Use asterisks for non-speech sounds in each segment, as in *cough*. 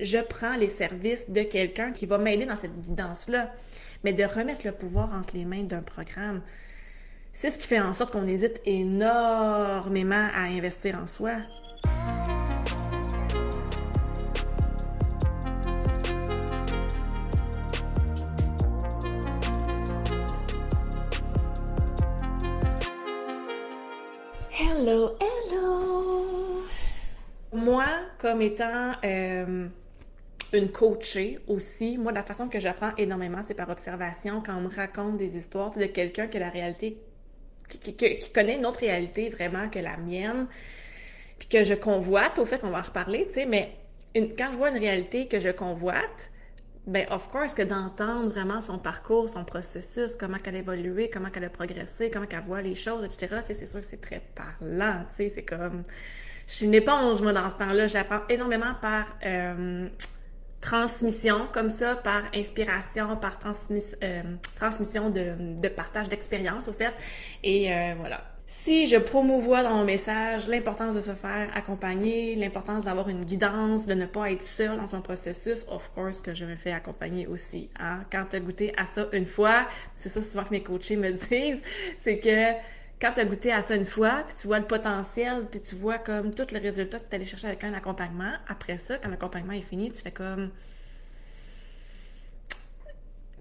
je prends les services de quelqu'un qui va m'aider dans cette guidance-là. Mais de remettre le pouvoir entre les mains d'un programme, c'est ce qui fait en sorte qu'on hésite énormément à investir en soi. Hello, hello! Moi, comme étant euh, une coachée aussi, moi, la façon que j'apprends énormément, c'est par observation, quand on me raconte des histoires de quelqu'un que la réalité, qui, connaît une autre réalité vraiment que la mienne, puis que je convoite, au fait, on va en reparler, tu sais, mais quand je vois une réalité que je convoite, ben, of course, que d'entendre vraiment son parcours, son processus, comment qu'elle a évolué, comment qu'elle a progressé, comment qu'elle voit les choses, etc., c'est sûr que c'est très parlant, tu sais, c'est comme... Je suis une éponge, moi, dans ce temps-là. J'apprends énormément par euh, transmission, comme ça, par inspiration, par euh, transmission de, de partage d'expérience, au fait. Et euh, voilà. Si je promouvois dans mon message l'importance de se faire accompagner, l'importance d'avoir une guidance, de ne pas être seul dans son processus, of course que je me fais accompagner aussi. Hein? Quand tu as goûté à ça une fois, c'est ça souvent que mes coachés me *laughs* disent, c'est que quand tu as goûté à ça une fois, puis tu vois le potentiel, puis tu vois comme tout le résultat que tu allé chercher avec un accompagnement, après ça, quand l'accompagnement est fini, tu fais comme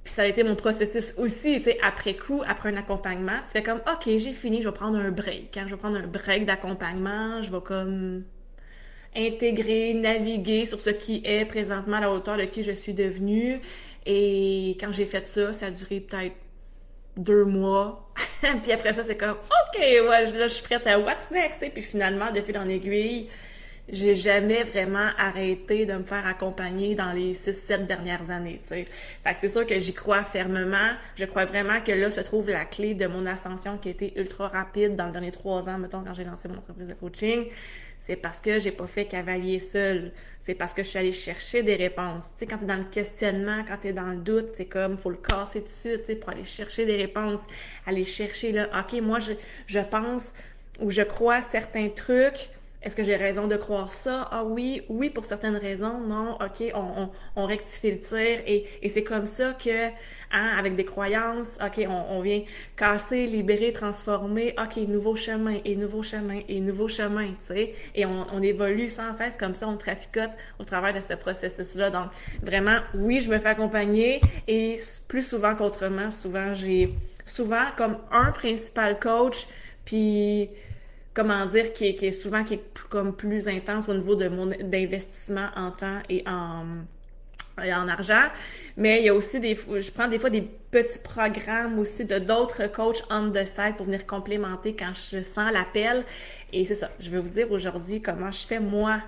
puis ça a été mon processus aussi, tu sais, après coup, après un accompagnement, tu fais comme, OK, j'ai fini, je vais prendre un break. Quand je vais prendre un break d'accompagnement, je vais comme intégrer, naviguer sur ce qui est présentement à la hauteur de qui je suis devenue. Et quand j'ai fait ça, ça a duré peut-être deux mois. *laughs* puis après ça, c'est comme, OK, ouais, là, je suis prête à what's next? Et puis finalement, depuis dans l'aiguille, j'ai jamais vraiment arrêté de me faire accompagner dans les 6-7 dernières années, tu sais. Fait que c'est sûr que j'y crois fermement. Je crois vraiment que là se trouve la clé de mon ascension qui a été ultra rapide dans les derniers trois ans, mettons, quand j'ai lancé mon entreprise de coaching. C'est parce que j'ai pas fait cavalier seul. C'est parce que je suis allée chercher des réponses. Tu sais, quand t'es dans le questionnement, quand t'es dans le doute, c'est comme, faut le casser dessus, tu sais, pour aller chercher des réponses. Aller chercher, là, OK, moi, je, je pense ou je crois certains trucs, est-ce que j'ai raison de croire ça? Ah oui, oui pour certaines raisons. Non, ok, on, on, rectifie le tir et, et c'est comme ça que, hein, avec des croyances, ok, on, on vient casser, libérer, transformer. Ok, nouveau chemin et nouveau chemin et nouveau chemin, tu sais. Et on, on évolue sans cesse comme ça, on traficote au travers de ce processus-là. Donc vraiment, oui, je me fais accompagner et plus souvent qu'autrement, souvent j'ai souvent comme un principal coach, puis comment dire, qui est, qui est souvent qui est comme plus intense au niveau de mon d'investissement en temps et en et en argent, mais il y a aussi des je prends des fois des petits programmes aussi de d'autres coachs on the side pour venir complémenter quand je sens l'appel. Et c'est ça, je vais vous dire aujourd'hui comment je fais moi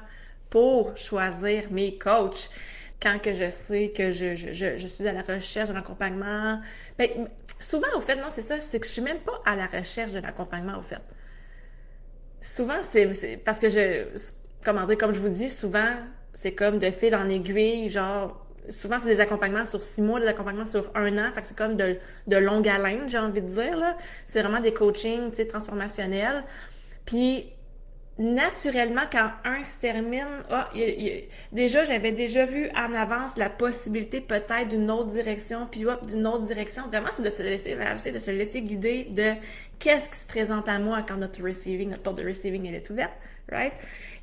pour choisir mes coachs. Quand que je sais que je, je, je, suis à la recherche d'un accompagnement. Ben, souvent, au fait, non, c'est ça, c'est que je suis même pas à la recherche d'un accompagnement, au fait souvent, c'est parce que je, comment dire, comme je vous dis, souvent, c'est comme de fil en aiguille, genre, souvent, c'est des accompagnements sur six mois, des accompagnements sur un an, fait que c'est comme de, de longue haleine, j'ai envie de dire, là. C'est vraiment des coachings, tu sais, transformationnels. Puis, naturellement, quand un se termine, ah, déjà, j'avais déjà vu en avance la possibilité peut-être d'une autre direction, puis hop, d'une autre direction. Vraiment, c'est de se laisser de se laisser guider de qu'est-ce qui se présente à moi quand notre receiving, notre porte de receiving, elle est ouverte, right?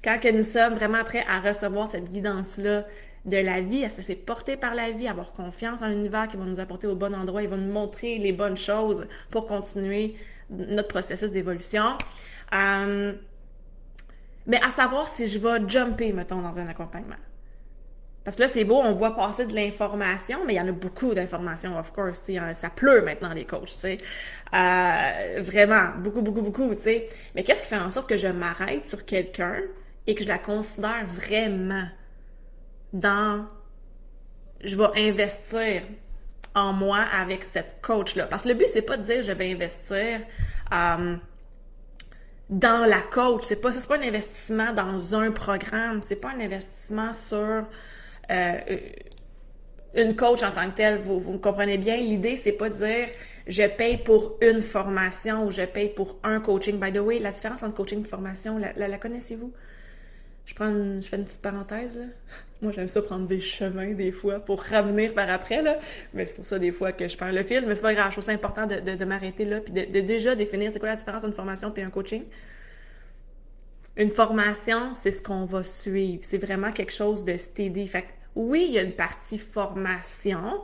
Quand que nous sommes vraiment prêts à recevoir cette guidance-là de la vie, à se laisser porter par la vie, avoir confiance en l'univers qui va nous apporter au bon endroit, il va nous montrer les bonnes choses pour continuer notre processus d'évolution. Euh, mais à savoir si je vais jumper, mettons, dans un accompagnement. Parce que là, c'est beau, on voit passer de l'information, mais il y en a beaucoup d'informations, of course. Ça pleut maintenant, les coachs, tu sais. Euh, vraiment, beaucoup, beaucoup, beaucoup, tu sais. Mais qu'est-ce qui fait en sorte que je m'arrête sur quelqu'un et que je la considère vraiment dans... Je vais investir en moi avec cette coach-là? Parce que le but, c'est pas de dire je vais investir... Euh, dans la coach. C'est pas, c'est pas un investissement dans un programme. C'est pas un investissement sur euh, une coach en tant que telle. Vous, vous comprenez bien. L'idée, c'est pas de dire je paye pour une formation ou je paye pour un coaching. By the way, la différence entre coaching et formation, la, la, connaissez-vous? Je prends une, je fais une petite parenthèse là. *laughs* Moi, j'aime ça prendre des chemins des fois pour revenir par après là. Mais c'est pour ça des fois que je perds le fil. Mais c'est pas grave. Je trouve ça important de, de, m'arrêter là puis de, déjà définir c'est quoi la différence entre une formation puis un coaching. Une formation, c'est ce qu'on va suivre. C'est vraiment quelque chose de steady. Fait oui, il y a une partie formation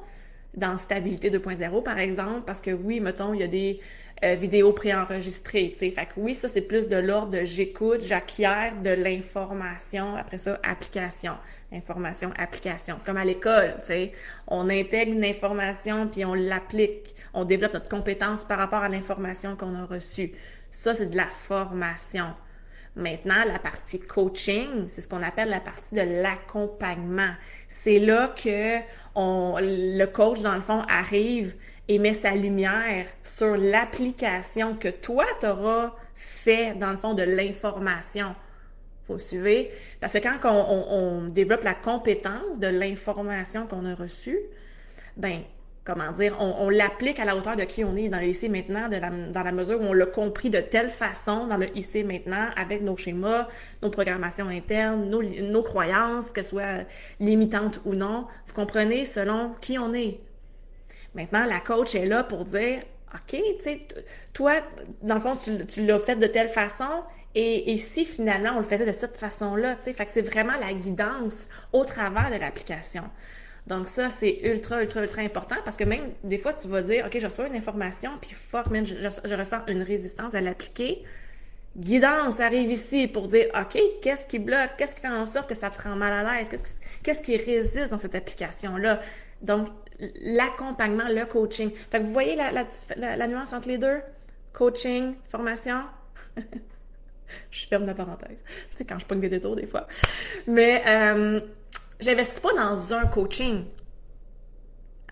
dans Stabilité 2.0, par exemple, parce que oui, mettons, il y a des euh, vidéos préenregistrées. Fait que oui, ça, c'est plus de l'ordre de j'écoute, j'acquiers de l'information. Après ça, application. Information, application. C'est comme à l'école, tu sais. On intègre une information, puis on l'applique. On développe notre compétence par rapport à l'information qu'on a reçue. Ça, c'est de la formation. Maintenant, la partie coaching, c'est ce qu'on appelle la partie de l'accompagnement. C'est là que on, le coach, dans le fond, arrive et met sa lumière sur l'application que toi, tu auras fait, dans le fond, de l'information. Faut suivre. Parce que quand on, développe la compétence de l'information qu'on a reçue, ben, comment dire, on, l'applique à la hauteur de qui on est dans le maintenant, dans la mesure où on l'a compris de telle façon dans le lycée maintenant, avec nos schémas, nos programmations internes, nos, croyances, que soit limitantes ou non. Vous comprenez selon qui on est. Maintenant, la coach est là pour dire, OK, tu sais, toi, dans le fond, tu, l'as fait de telle façon, et, si finalement on le faisait de cette façon-là, tu sais, c'est vraiment la guidance au travers de l'application. Donc ça, c'est ultra, ultra, ultra important parce que même des fois, tu vas dire, OK, je reçois une information, puis fuck, je, ressens une résistance à l'appliquer. Guidance arrive ici pour dire, OK, qu'est-ce qui bloque? Qu'est-ce qui fait en sorte que ça te rend mal à l'aise? Qu'est-ce qui, qu'est-ce qui résiste dans cette application-là? Donc, l'accompagnement, le coaching. Fait que vous voyez la, nuance entre les deux? Coaching, formation? *laughs* je ferme la parenthèse. Tu sais, quand je pogne des détours des fois. Mais... Euh, j'investis pas dans un coaching.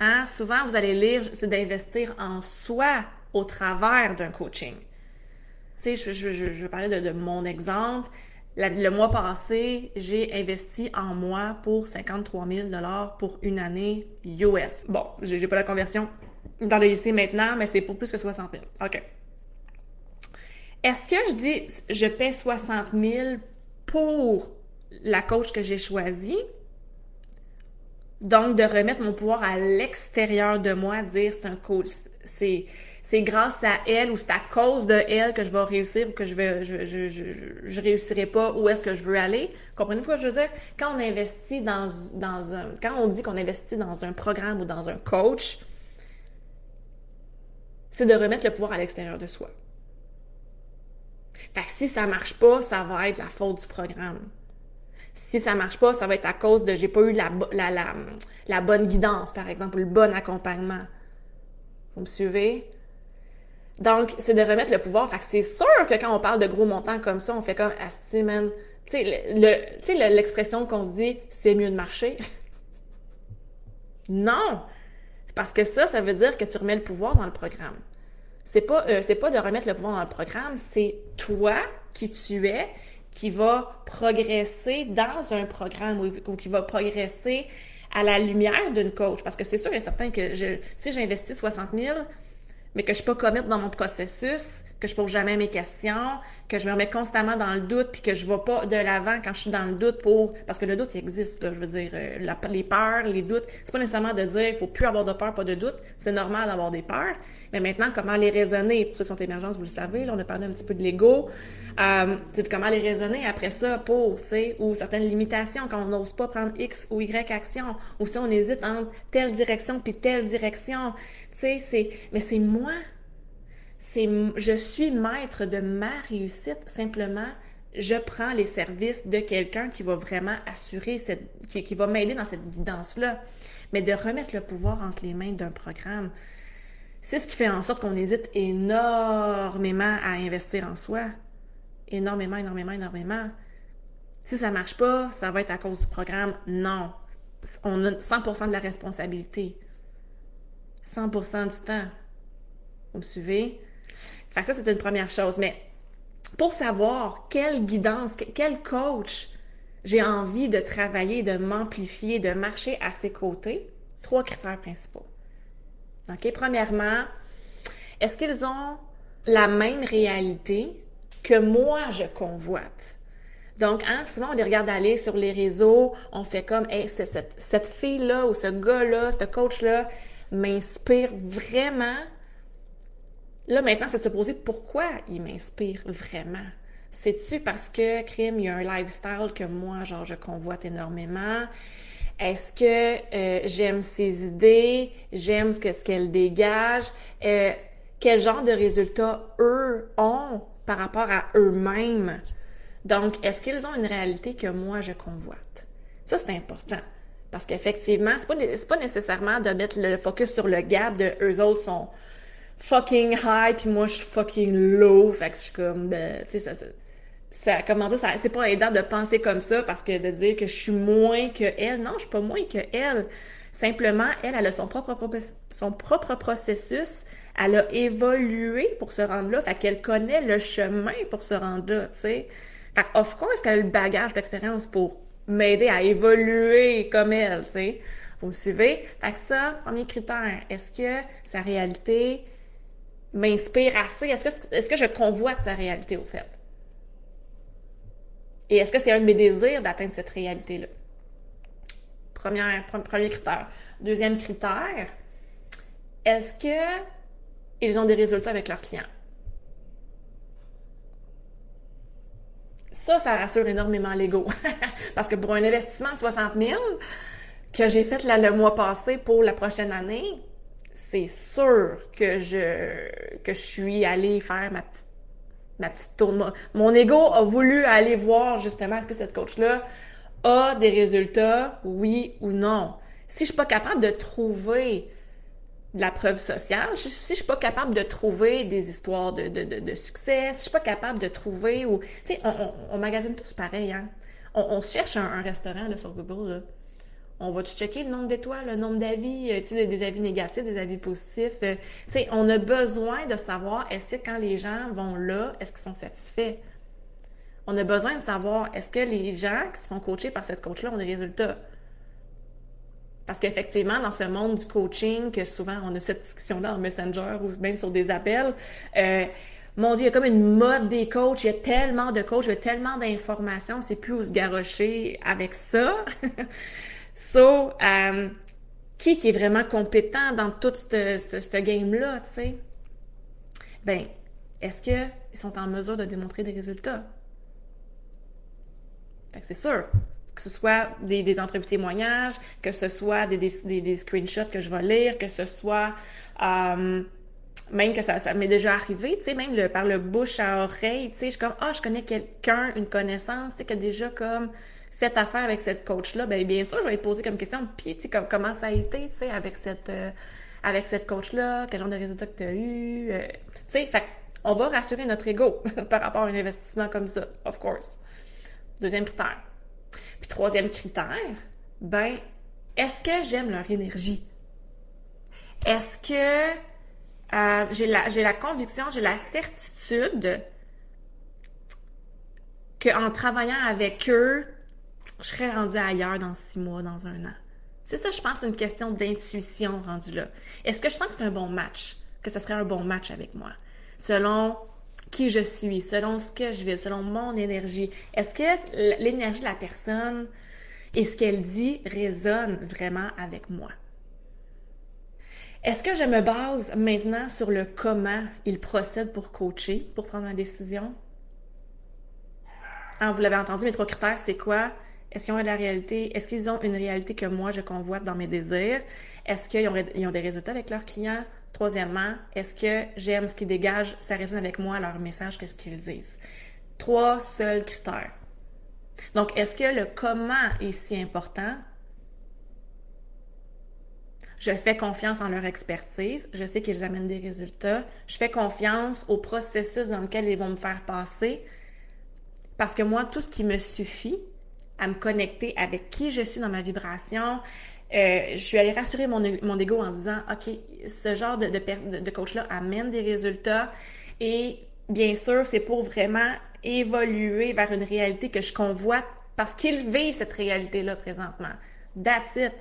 Hein? Souvent, vous allez lire, c'est d'investir en soi au travers d'un coaching. Tu je, de, de mon exemple. Le mois passé, j'ai investi en moi pour 53 000 pour une année US. Bon, j'ai pas la conversion dans le lycée maintenant, mais c'est pour plus que 60 000. OK. Est-ce que je dis je paie 60 000 pour la coach que j'ai choisie? Donc, de remettre mon pouvoir à l'extérieur de moi, dire c'est un coach, c'est c'est grâce à elle ou c'est à cause de elle que je vais réussir ou que je vais je, réussirai pas où est-ce que je veux aller. Comprenez-vous ce que je veux dire? Quand on investit dans, dans un quand on dit qu'on investit dans un programme ou dans un coach, c'est de remettre le pouvoir à l'extérieur de soi. Fait que si ça marche pas, ça va être la faute du programme si ça marche pas, ça va être à cause de j'ai pas eu la, la, bonne guidance, par exemple, ou le bon accompagnement. Vous me suivez? Donc, c'est de remettre le pouvoir. Fait que c'est sûr que quand on parle de gros montants comme ça, on fait comme Asti, man. Tu sais, l'expression qu'on se dit, c'est mieux de marcher. *laughs* non! Parce que ça, ça veut dire que tu remets le pouvoir dans le programme. C'est pas, euh, pas de remettre le pouvoir dans le programme, c'est toi qui tu es qui va progresser dans un programme ou, qui va progresser à la lumière d'une coach. Parce que c'est sûr et certain que je, si j'investis 60 000, mais que je peux pas dans mon processus, que je pose jamais mes questions, que je me remets constamment dans le doute, puis que je vais pas de l'avant quand je suis dans le doute pour parce que le doute il existe là, je veux dire euh, les peurs, les doutes, c'est pas nécessairement de dire il faut plus avoir de peur, pas de doute, c'est normal d'avoir des peurs, mais maintenant comment les raisonner? Pour ceux qui sont émergents, vous le savez, là on a parlé un petit peu de l'ego, euh, c'est comment les raisonner après ça pour, tu sais, ou certaines limitations quand on n'ose pas prendre X ou Y action, ou si on hésite entre telle direction puis telle direction, tu sais, c'est mais c'est moi. C'est je suis maître de ma réussite, simplement je prends les services de quelqu'un qui va vraiment assurer cette qui, qui va m'aider dans cette guidance-là. Mais de remettre le pouvoir entre les mains d'un programme, c'est ce qui fait en sorte qu'on hésite énormément à investir en soi. Énormément, énormément, énormément. Si ça marche pas, ça va être à cause du programme. Non. On a 100% de la responsabilité. 100% du temps. Vous me suivez? Fait que ça, c'est une première chose. Mais pour savoir quelle guidance, quel coach j'ai envie de travailler, de m'amplifier, de marcher à ses côtés, trois critères principaux. OK? Premièrement, est-ce qu'ils ont la même réalité que moi je convoite? Donc, hein, souvent, on les regarde aller sur les réseaux, on fait comme, hey, cette, cette fille-là ou ce gars-là, ce coach-là m'inspire vraiment. Là, maintenant, c'est de se poser pourquoi il m'inspire vraiment. C'est-tu parce que, crime, il y a un lifestyle que moi, genre, je convoite énormément? Est-ce que euh, j'aime ses idées? J'aime ce que ce qu'elle dégage? Euh, quel genre de résultats eux ont par rapport à eux-mêmes? Donc, est-ce qu'ils ont une réalité que moi, je convoite? Ça, c'est important. Parce qu'effectivement, c'est pas, pas nécessairement de mettre le focus sur le gap de eux autres sont fucking high puis moi je suis fucking low. Fait que je suis comme, ben, tu sais, ça, ça, comment dire, ça, c'est pas aidant de penser comme ça parce que de dire que je suis moins que elle. Non, je suis pas moins que elle. Simplement, elle, elle a son propre, son propre processus. Elle a évolué pour se rendre là. Fait qu'elle connaît le chemin pour se rendre là, tu sais. Fait of course, qu'elle a le bagage d'expérience pour m'aider à évoluer comme elle, tu sais. Vous me suivez? Fait que ça, premier critère. Est-ce que sa réalité m'inspire assez? Est-ce que, est-ce que je convoite sa réalité, au fait? Et est-ce que c'est un de mes désirs d'atteindre cette réalité-là? Premier, premier critère. Deuxième critère, est-ce que ils ont des résultats avec leurs clients? Ça, ça rassure énormément l'ego. *laughs* Parce que pour un investissement de 60 000 que j'ai fait le mois passé pour la prochaine année, c'est sûr que je, que je suis allée faire ma petite ma petite. Mon ego a voulu aller voir justement est-ce que cette coach-là a des résultats, oui ou non? Si je suis pas capable de trouver de la preuve sociale, si je suis pas capable de trouver des histoires de, succès, si je suis pas capable de trouver ou tu sais, on, magasine tous pareil, hein. On, cherche un, un restaurant là, sur Google là on va checker le nombre d'étoiles, le nombre d'avis, euh, tu sais, des avis négatifs, des avis positifs. Euh, tu sais, on a besoin de savoir est-ce que quand les gens vont là, est-ce qu'ils sont satisfaits? On a besoin de savoir est-ce que les gens qui se font coacher par cette coach-là ont des résultats? Parce qu'effectivement, dans ce monde du coaching, que souvent on a cette discussion-là en Messenger ou même sur des appels, euh, mon Dieu, il y a comme une mode des coachs, il y a tellement de coachs, il y a tellement d'informations, c'est plus où se garrocher avec ça. *laughs* So, euh, qui qui est vraiment compétent dans tout ce, game-là, tu sais? Ben, est-ce qu'ils sont en mesure de démontrer des résultats? Fait que c'est sûr. Que ce soit des, des entrevues témoignages, que ce soit des, des, des, screenshots que je vais lire, que ce soit euh, même que ça, ça m'est déjà arrivé, tu sais, même le, par le bouche à oreille, tu sais, je suis comme, ah, je connais quelqu'un, une connaissance, tu sais, qui a déjà comme faites affaire avec cette coach-là, ben bien sûr, je vais te poser comme question, puis tu sais, comment ça a été, tu sais, avec cette, euh, avec cette coach-là, quel genre de résultats que tu as eu, euh, tu sais, fait on va rassurer notre ego *laughs* par rapport à un investissement comme ça, of course. Deuxième critère. Puis troisième critère, ben, est-ce que j'aime leur énergie? Est-ce que euh, j'ai la, la conviction, j'ai la certitude qu'en travaillant avec eux, je serais rendue ailleurs dans six mois, dans un an. C'est ça, je pense, une question d'intuition rendue là. Est-ce que je sens que c'est un bon match? Que ce serait un bon match avec moi? Selon qui je suis, selon ce que je vis, selon mon énergie. Est-ce que l'énergie de la personne et ce qu'elle dit résonne vraiment avec moi? Est-ce que je me base maintenant sur le comment il procède pour coacher, pour prendre une décision? Ah, vous l'avez entendu, mes trois critères, c'est quoi? Est-ce qu'ils ont la réalité? Est-ce qu'ils ont une réalité que moi, je convoite dans mes désirs? Est-ce qu'ils ont, ont, des résultats avec leurs clients? Troisièmement, est-ce que j'aime ce qu'ils dégagent? Ça résonne avec moi, leur message, qu'est-ce qu'ils disent? Trois seuls critères. Donc, est-ce que le comment est si important? Je fais confiance en leur expertise. Je sais qu'ils amènent des résultats. Je fais confiance au processus dans lequel ils vont me faire passer. Parce que moi, tout ce qui me suffit, à me connecter avec qui je suis dans ma vibration. Euh, je suis allée rassurer mon, mon ego en disant, OK, ce genre de, de, de coach-là amène des résultats et bien sûr, c'est pour vraiment évoluer vers une réalité que je convoite parce qu'ils vivent cette réalité-là présentement. That's it.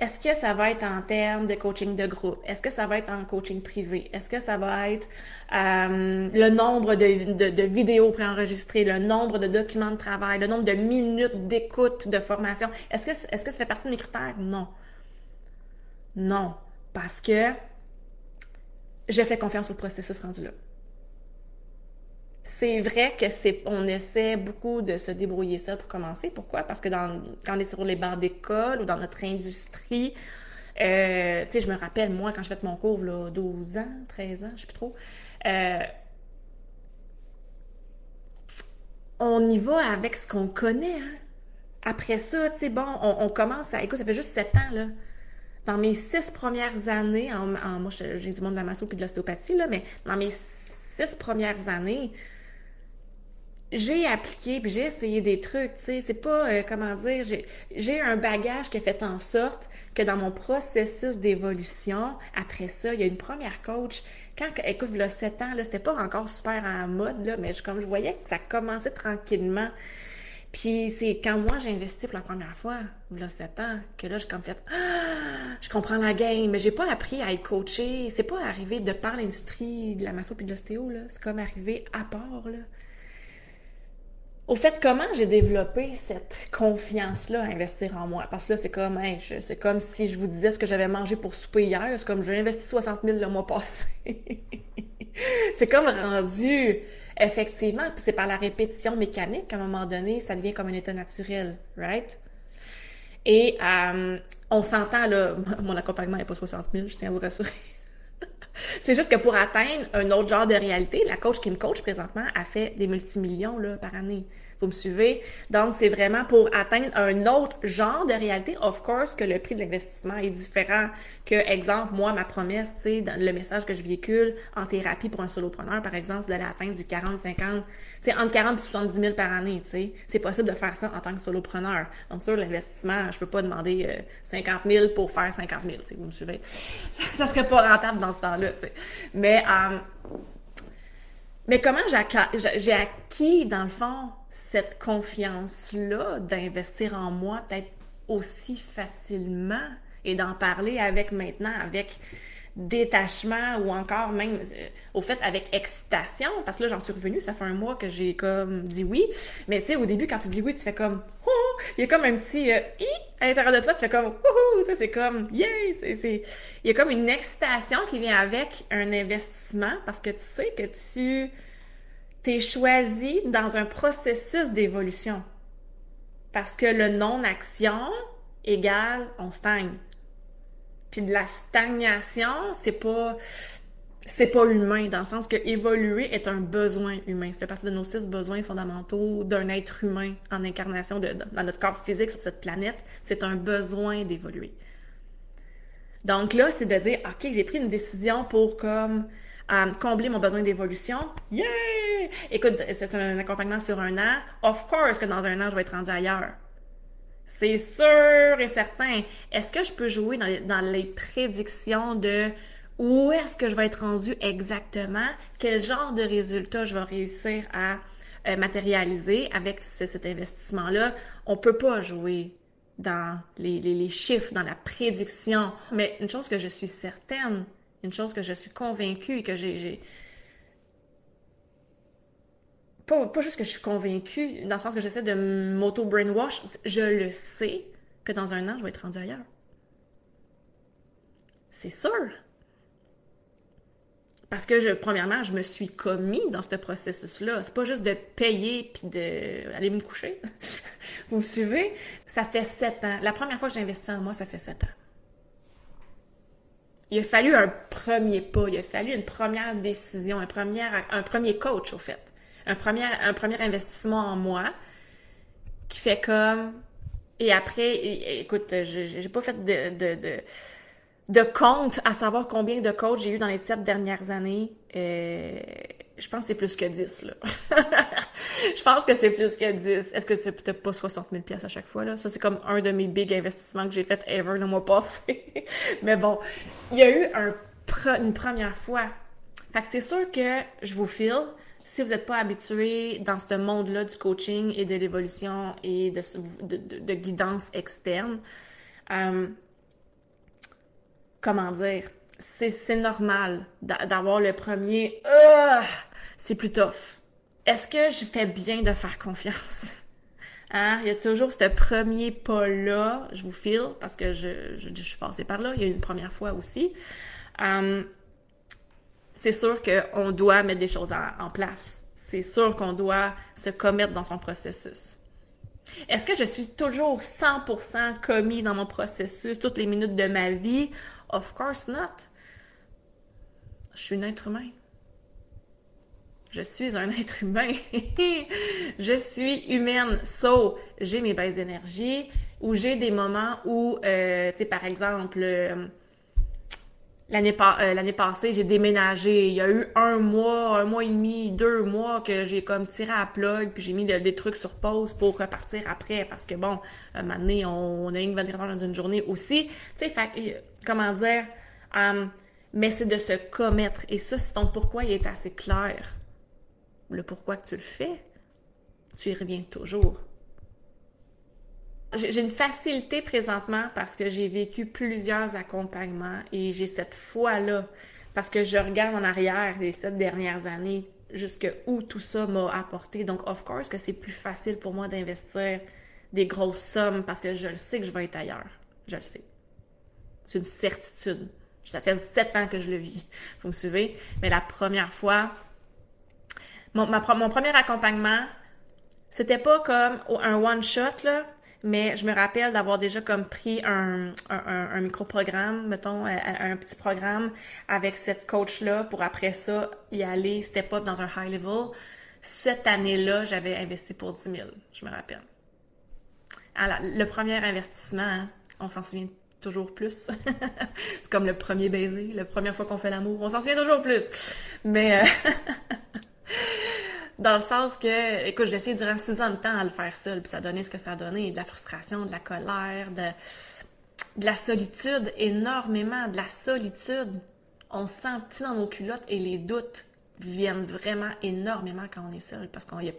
Est-ce que ça va être en termes de coaching de groupe? Est-ce que ça va être en coaching privé? Est-ce que ça va être euh, le nombre de, vidéos préenregistrées, le nombre de documents de travail, le nombre de minutes d'écoute, de formation? Est-ce que, est-ce que ça fait partie de mes critères? Non. Non. Parce que je fais confiance au processus rendu là. C'est vrai que c'est, on essaie beaucoup de se débrouiller ça pour commencer. Pourquoi? Parce que dans, quand on est sur les barres d'école ou dans notre industrie, euh, tu sais, je me rappelle, moi, quand je fait mon cours, là, 12 ans, 13 ans, je sais plus trop, euh, on y va avec ce qu'on connaît, hein. Après ça, tu sais, bon, on, commence à... Écoute, ça fait juste 7 ans, là. Dans mes six premières années, en, moi, j'ai du monde de la masso puis de l'ostéopathie, là, mais dans mes six premières années, j'ai appliqué puis j'ai essayé des trucs, tu sais, c'est pas euh, comment dire, j'ai un bagage qui a fait en sorte que dans mon processus d'évolution, après ça, il y a une première coach quand écoute, a 7 ans là, c'était pas encore super en mode là, mais je, comme je voyais que ça commençait tranquillement. Puis c'est quand moi j'ai investi pour la première fois, il y a 7 ans, que là, je comme fait ah, je comprends la game, mais j'ai pas appris à être coaché. C'est pas arrivé de par l'industrie de la masso puis de l'ostéo, là. C'est comme arrivé à part, là. Au fait, comment j'ai développé cette confiance-là à investir en moi? Parce que là, c'est comme, c'est comme si je vous disais ce que j'avais mangé pour souper hier. C'est comme, j'ai investi 60 000 le mois passé. *laughs* c'est comme rendu, effectivement, c'est par la répétition mécanique qu'à un moment donné, ça devient comme un état naturel, right? Et euh, on s'entend, là, *laughs* mon accompagnement n'est pas 60 000, je tiens à vous rassurer. *laughs* c'est juste que pour atteindre un autre genre de réalité, la coach qui me coach présentement a fait des multimillions là, par année. Vous me suivez? Donc, c'est vraiment pour atteindre un autre genre de réalité. Of course que le prix de l'investissement est différent que, exemple, moi, ma promesse, tu sais, le message que je véhicule en thérapie pour un solopreneur, par exemple, c'est d'aller atteindre du 40, 50, tu sais, entre 40 et 70 000 par année, tu sais. C'est possible de faire ça en tant que solopreneur. Donc, sur l'investissement, je peux pas demander 50 euh, 000 pour faire 50 000, tu sais, vous me suivez? *laughs* Ça, serait pas rentable dans ce temps-là, tu sais. Mais, euh, mais comment j'ai acquis, dans le fond, cette confiance-là d'investir en moi peut-être aussi facilement et d'en parler avec maintenant, avec détachement ou encore même euh, au fait avec excitation parce que là j'en suis revenue ça fait un mois que j'ai comme dit oui mais tu sais au début quand tu dis oui tu fais comme oh il y a comme un petit euh, à l'intérieur de toi tu fais comme tu sais c'est comme c'est c'est il y a comme une excitation qui vient avec un investissement parce que tu sais que tu t'es choisi dans un processus d'évolution. Parce que le non-action égale on stagne. Puis de la stagnation, c'est pas c'est pas humain dans le sens que évoluer est un besoin humain. Ça fait partie de nos six besoins fondamentaux d'un être humain en incarnation de, dans notre corps physique sur cette planète. C'est un besoin d'évoluer. Donc là, c'est de dire, OK, j'ai pris une décision pour comme combler mon besoin d'évolution. Yeah! Écoute, c'est un accompagnement sur un an. Of course que dans un an, je vais être rendu ailleurs. C'est sûr et certain. Est-ce que je peux jouer dans les, prédictions de où est-ce que je vais être rendu exactement? Quel genre de résultat je vais réussir à euh, matérialiser avec cet investissement-là? On peut pas jouer dans les, les chiffres, dans la prédiction. Mais une chose que je suis certaine, une chose que je suis convaincue et que j'ai. Pas, juste que je suis convaincue, dans le sens que j'essaie de m'auto-brainwash, je le sais que dans un an, je vais être rendue ailleurs. C'est sûr. Parce que, premièrement, je me suis commis dans ce processus-là. C'est pas juste de payer puis de aller me coucher. *laughs* Vous me suivez? Ça fait sept ans. La première fois que j'ai investi en moi, ça fait sept ans il a fallu un premier pas, il a fallu une première décision, un premier coach, au fait. Un premier, un premier investissement en moi qui fait comme... Et après, écoute, j'ai pas fait de, de, compte à savoir combien de coachs j'ai eu dans les sept dernières années. Euh, je pense que c'est plus que 10, là. *laughs* je pense que c'est plus que 10. Est-ce que c'est peut-être pas 60 000 pièces à chaque fois, là? Ça, c'est comme un de mes big investissements que j'ai fait ever le mois passé. *laughs* Mais bon, il y a eu un une première fois. Fait c'est sûr que je vous file, si vous n'êtes pas habitué dans ce monde-là du coaching et de l'évolution et de, de, guidance externe, euh, comment dire, c'est normal d'avoir le premier euh, c'est plus tough. Est-ce que je fais bien de faire confiance? *laughs* Hein? Il y a toujours ce premier pas-là, je vous file, parce que je, suis passée par là, il y a une première fois aussi. Hum, c'est sûr qu'on doit mettre des choses en, place. C'est sûr qu'on doit se commettre dans son processus. Est-ce que je suis toujours 100% commis dans mon processus toutes les minutes de ma vie? Of course not. Je suis un être humain. Je suis un *laughs* être humain. je suis humaine. So, j'ai mes baisses d'énergie ou j'ai des moments où, euh, tu sais, par exemple, euh, l'année euh, l'année passée, j'ai déménagé. Il y a eu un mois, un mois et demi, deux mois que j'ai comme tiré à plug, puis j'ai mis des trucs sur pause pour repartir après parce que bon, un moment on, a une 24 heures dans une journée aussi. Tu sais, fait comment dire, mais c'est de se commettre. Et ça, c'est ton pourquoi il est assez clair le pourquoi que tu le fais, tu y reviens toujours. J'ai une facilité présentement parce que j'ai vécu plusieurs accompagnements et j'ai cette foi-là parce que je regarde en arrière les sept dernières années jusque où tout ça m'a apporté. Donc, of course, que c'est plus facile pour moi d'investir des grosses sommes parce que je le sais que je vais être ailleurs. Je le sais. C'est une certitude. Ça fait sept ans que je le vis. Vous me suivez? Mais la première fois, mon, mon premier accompagnement, c'était pas comme un one-shot, là, mais je me rappelle d'avoir déjà comme pris un, un, un micro-programme, mettons, un, un, petit programme avec cette coach-là pour après ça y aller step up dans un high level. Cette année-là, j'avais investi pour 10 000, je me rappelle. Alors, le premier investissement, hein, on s'en souvient toujours plus. *laughs* c'est comme le premier baiser, la première fois qu'on fait l'amour, on s'en souvient toujours plus. Mais... Euh, *laughs* dans le sens que, écoute, j'ai essayé durant six ans de temps à le faire seul, puis ça donnait ce que ça donnait, de la frustration, de la colère, de, la solitude, énormément, de la solitude. On se sent petit dans nos culottes et les doutes viennent vraiment énormément quand on est seul, parce qu'on y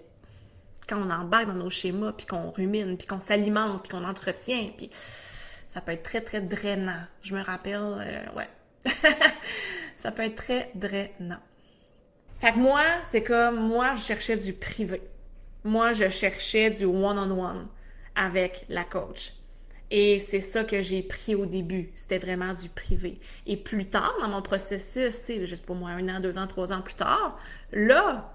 quand on embarque dans nos schémas, puis qu'on rumine, puis qu'on s'alimente, puis qu'on entretient, puis ça peut être très, très drainant. Je me rappelle, euh, ouais. *laughs* ça peut être très drainant. Fait que moi, c'est comme, moi, je cherchais du privé. Moi, je cherchais du one-on-one avec la coach. Et c'est ça que j'ai pris au début. C'était vraiment du privé. Et plus tard, dans mon processus, tu sais, juste pour moi, un an, deux ans, trois ans plus tard, là,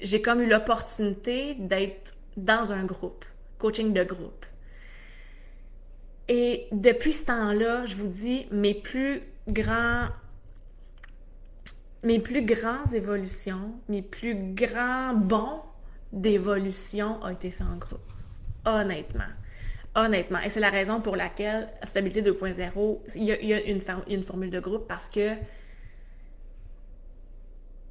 j'ai comme eu l'opportunité d'être dans un groupe, coaching de groupe. Et depuis ce temps-là, je vous dis, mes plus grands mes plus grandes évolutions, mes plus grands bons d'évolution ont été faits en groupe. Honnêtement. Honnêtement. Et c'est la raison pour laquelle Stabilité 2.0, il y a, une, formule de groupe parce que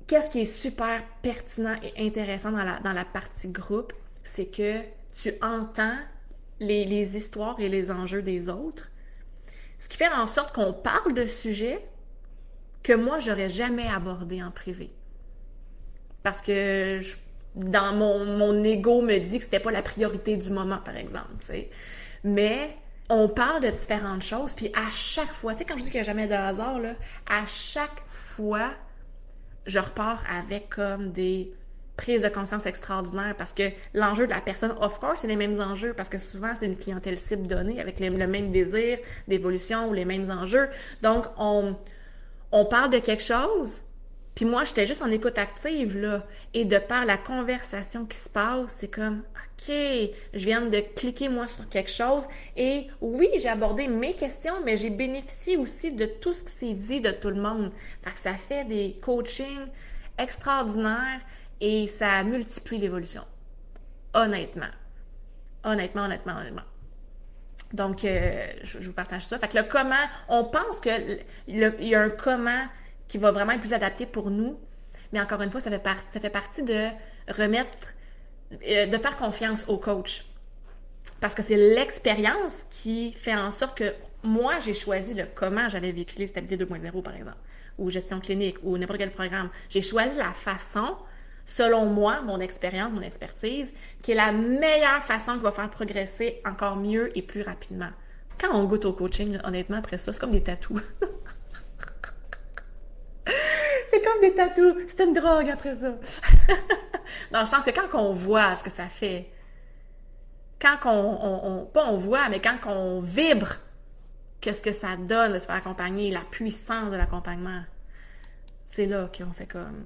qu'est-ce qui est super pertinent et intéressant dans la, partie groupe, c'est que tu entends les, histoires et les enjeux des autres, ce qui fait en sorte qu'on parle de sujets que moi, j'aurais jamais abordé en privé. Parce que dans mon, mon ego me dit que c'était pas la priorité du moment, par exemple, tu sais. Mais on parle de différentes choses, puis à chaque fois, tu sais, quand je dis qu'il n'y a jamais de hasard, là, à chaque fois, je repars avec comme des prises de conscience extraordinaires parce que l'enjeu de la personne, of course, c'est les mêmes enjeux parce que souvent, c'est une clientèle cible donnée avec le même désir d'évolution ou les mêmes enjeux. Donc, on, on parle de quelque chose, puis moi, j'étais juste en écoute active, là. Et de par la conversation qui se passe, c'est comme, OK, je viens de cliquer, moi, sur quelque chose. Et oui, j'ai abordé mes questions, mais j'ai bénéficié aussi de tout ce qui s'est dit de tout le monde. Fait que ça fait des coachings extraordinaires et ça multiplie l'évolution. Honnêtement. Honnêtement, honnêtement, honnêtement. Donc, euh, je, vous partage ça. Fait que le comment, on pense qu'il y a un comment qui va vraiment être plus adapté pour nous, mais encore une fois, ça fait, ça fait partie de remettre, euh, de faire confiance au coach. Parce que c'est l'expérience qui fait en sorte que moi, j'ai choisi le comment j'allais véhiculer Stabilité 2.0, par exemple, ou gestion clinique, ou n'importe quel programme. J'ai choisi la façon selon moi, mon expérience, mon expertise, qui est la meilleure façon qui va faire progresser encore mieux et plus rapidement. Quand on goûte au coaching, honnêtement, après ça, c'est comme des tatous. *laughs* c'est comme des tatous. C'est une drogue après ça. *laughs* Dans le sens que quand on voit ce que ça fait, quand on, on, on pas on voit, mais quand on vibre, qu'est-ce que ça donne de se faire accompagner, la puissance de l'accompagnement, c'est là qu'on fait comme